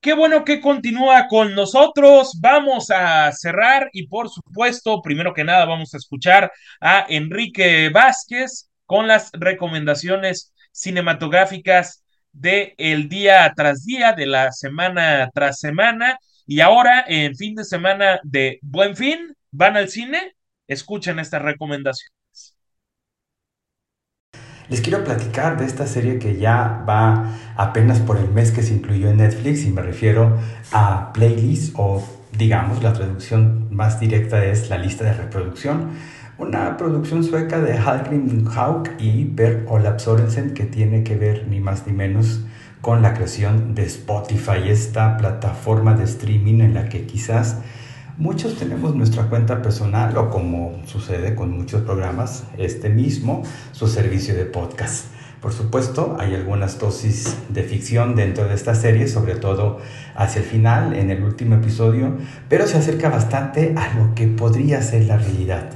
Qué bueno que continúa con nosotros. Vamos a cerrar y por supuesto, primero que nada, vamos a escuchar a Enrique Vázquez con las recomendaciones cinematográficas de día tras día, de la semana tras semana. Y ahora, en fin de semana de Buen Fin, van al cine, escuchen estas recomendaciones. Les quiero platicar de esta serie que ya va apenas por el mes que se incluyó en Netflix y me refiero a Playlist o digamos la traducción más directa es la lista de reproducción. Una producción sueca de Hallgrim Haug y Per Olaf Sorensen que tiene que ver ni más ni menos con la creación de Spotify, esta plataforma de streaming en la que quizás Muchos tenemos nuestra cuenta personal o como sucede con muchos programas, este mismo, su servicio de podcast. Por supuesto, hay algunas dosis de ficción dentro de esta serie, sobre todo hacia el final, en el último episodio, pero se acerca bastante a lo que podría ser la realidad.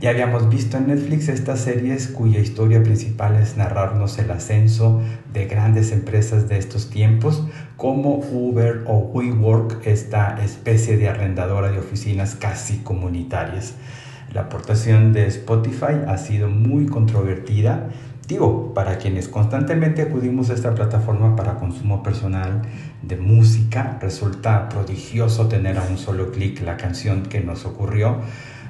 Ya habíamos visto en Netflix estas series cuya historia principal es narrarnos el ascenso de grandes empresas de estos tiempos como Uber o WeWork, esta especie de arrendadora de oficinas casi comunitarias. La aportación de Spotify ha sido muy controvertida. Digo, para quienes constantemente acudimos a esta plataforma para consumo personal de música, resulta prodigioso tener a un solo clic la canción que nos ocurrió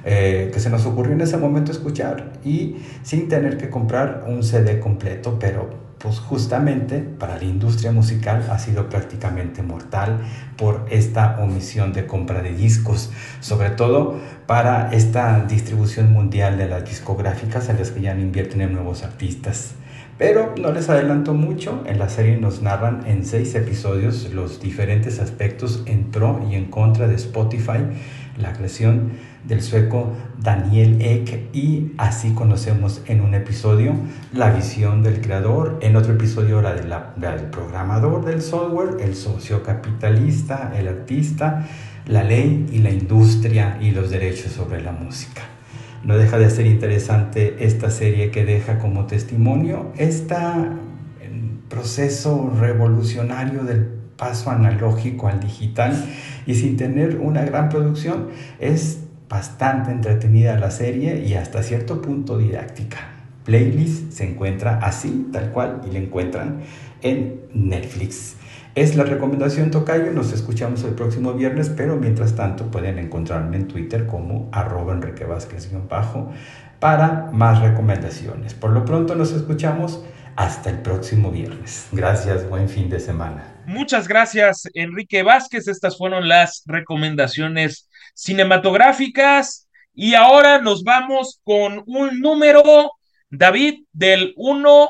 eh, que se nos ocurrió en ese momento escuchar y sin tener que comprar un CD completo, pero pues justamente para la industria musical ha sido prácticamente mortal por esta omisión de compra de discos, sobre todo para esta distribución mundial de las discográficas a las que ya no invierten en nuevos artistas. Pero no les adelanto mucho, en la serie nos narran en seis episodios los diferentes aspectos en pro y en contra de Spotify, la creación del sueco Daniel Ek y así conocemos en un episodio la visión del creador, en otro episodio la, la del programador del software, el socio capitalista, el artista, la ley y la industria y los derechos sobre la música. No deja de ser interesante esta serie que deja como testimonio este proceso revolucionario del paso analógico al digital y sin tener una gran producción es bastante entretenida la serie y hasta cierto punto didáctica. Playlist se encuentra así, tal cual, y la encuentran en Netflix. Es la recomendación Tocayo, nos escuchamos el próximo viernes, pero mientras tanto pueden encontrarme en Twitter como arroba Enrique Vázquez-bajo para más recomendaciones. Por lo pronto nos escuchamos hasta el próximo viernes. Gracias, buen fin de semana. Muchas gracias, Enrique Vázquez. Estas fueron las recomendaciones cinematográficas. Y ahora nos vamos con un número, David, del 1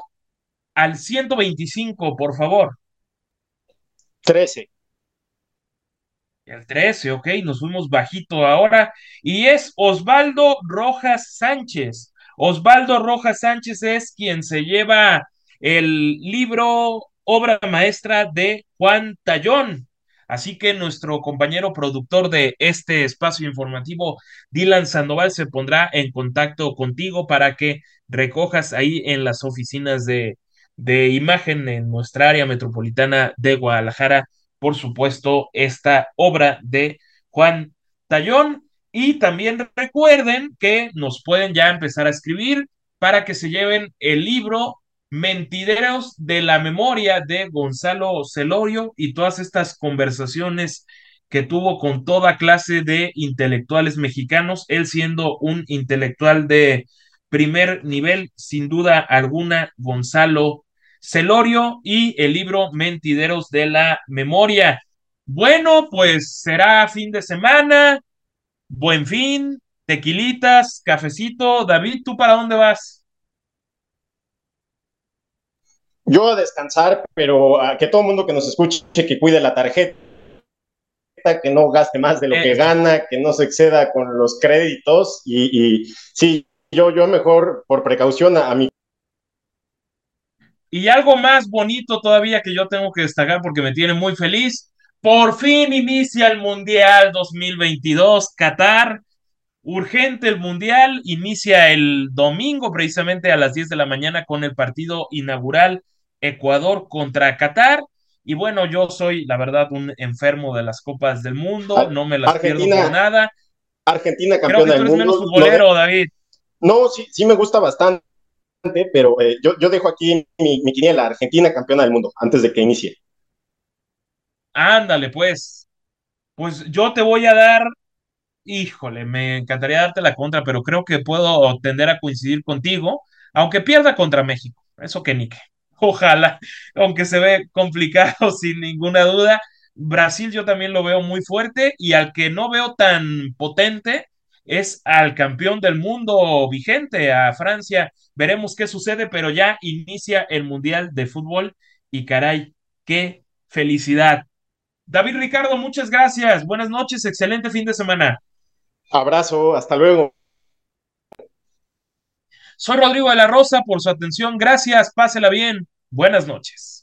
al 125, por favor. 13. El 13, ok, nos fuimos bajito ahora. Y es Osvaldo Rojas Sánchez. Osvaldo Rojas Sánchez es quien se lleva el libro obra maestra de Juan Tallón. Así que nuestro compañero productor de este espacio informativo, Dylan Sandoval, se pondrá en contacto contigo para que recojas ahí en las oficinas de, de imagen en nuestra área metropolitana de Guadalajara, por supuesto, esta obra de Juan Tallón. Y también recuerden que nos pueden ya empezar a escribir para que se lleven el libro Mentideros de la memoria de Gonzalo Celorio y todas estas conversaciones que tuvo con toda clase de intelectuales mexicanos, él siendo un intelectual de primer nivel, sin duda alguna, Gonzalo Celorio y el libro Mentideros de la Memoria. Bueno, pues será fin de semana, buen fin, tequilitas, cafecito. David, ¿tú para dónde vas? Yo a descansar, pero a que todo el mundo que nos escuche, que cuide la tarjeta, que no gaste más de lo que gana, que no se exceda con los créditos y, sí, yo, yo mejor por precaución a, a mi y algo más bonito todavía que yo tengo que destacar porque me tiene muy feliz. Por fin inicia el Mundial 2022 Qatar. Urgente el Mundial. Inicia el domingo precisamente a las 10 de la mañana con el partido inaugural Ecuador contra Qatar. Y bueno, yo soy, la verdad, un enfermo de las Copas del Mundo, Ar- no me las pierdo por Argentina, nada. Argentina Creo que campeona tú del eres mundo. Futbolero, David. no, sí, sí me gusta bastante, pero eh, yo, yo dejo aquí mi, mi quiniela, Argentina campeona del mundo, antes de que inicie. Ándale, pues. Pues yo te voy a dar Híjole, me encantaría darte la contra, pero creo que puedo tender a coincidir contigo, aunque pierda contra México. Eso que ni. Ojalá, aunque se ve complicado sin ninguna duda. Brasil yo también lo veo muy fuerte y al que no veo tan potente es al campeón del mundo vigente, a Francia. Veremos qué sucede, pero ya inicia el Mundial de Fútbol y caray, qué felicidad. David Ricardo, muchas gracias. Buenas noches, excelente fin de semana. Abrazo, hasta luego. Soy Rodrigo de la Rosa por su atención. Gracias. Pásela bien. Buenas noches.